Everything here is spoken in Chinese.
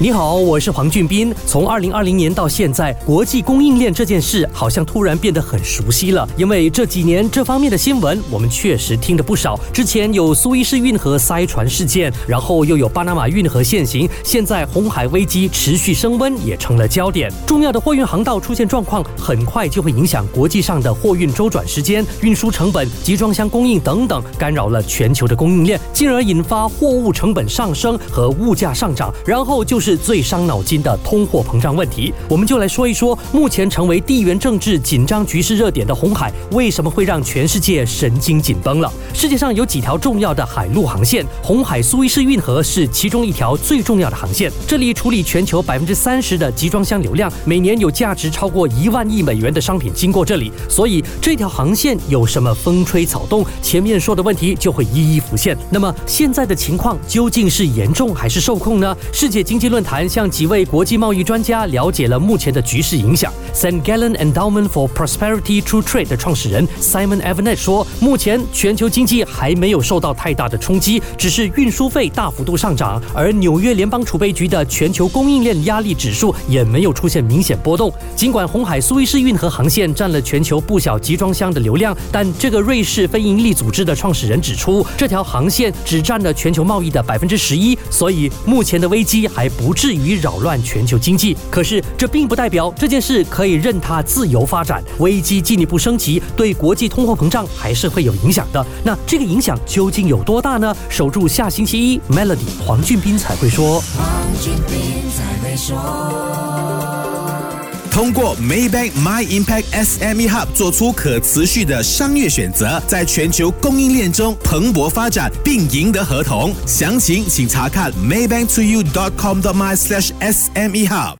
你好，我是黄俊斌。从二零二零年到现在，国际供应链这件事好像突然变得很熟悉了，因为这几年这方面的新闻我们确实听得不少。之前有苏伊士运河塞船事件，然后又有巴拿马运河限行，现在红海危机持续升温也成了焦点。重要的货运航道出现状况，很快就会影响国际上的货运周转时间、运输成本、集装箱供应等等，干扰了全球的供应链，进而引发货物成本上升和物价上涨。然后就是。是最伤脑筋的通货膨胀问题，我们就来说一说，目前成为地缘政治紧张局势热点的红海，为什么会让全世界神经紧绷了？世界上有几条重要的海陆航线，红海苏伊士运河是其中一条最重要的航线，这里处理全球百分之三十的集装箱流量，每年有价值超过一万亿美元的商品经过这里，所以这条航线有什么风吹草动，前面说的问题就会一一浮现。那么现在的情况究竟是严重还是受控呢？世界经济论论坛向几位国际贸易专家了解了目前的局势影响。Saint Gallen Endowment for Prosperity True Trade 的创始人 Simon Evans 说，目前全球经济还没有受到太大的冲击，只是运输费大幅度上涨，而纽约联邦储备局的全球供应链压力指数也没有出现明显波动。尽管红海苏伊士运河航线占了全球不小集装箱的流量，但这个瑞士非营利组织的创始人指出，这条航线只占了全球贸易的百分之十一，所以目前的危机还不。不至于扰乱全球经济，可是这并不代表这件事可以任它自由发展。危机进一步升级，对国际通货膨胀还是会有影响的。那这个影响究竟有多大呢？守住下星期一，Melody 黄俊斌才会说。通过 Maybank My Impact SME Hub 做出可持续的商业选择，在全球供应链中蓬勃发展，并赢得合同。详情请查看 maybanktoyou.com.my/sme hub。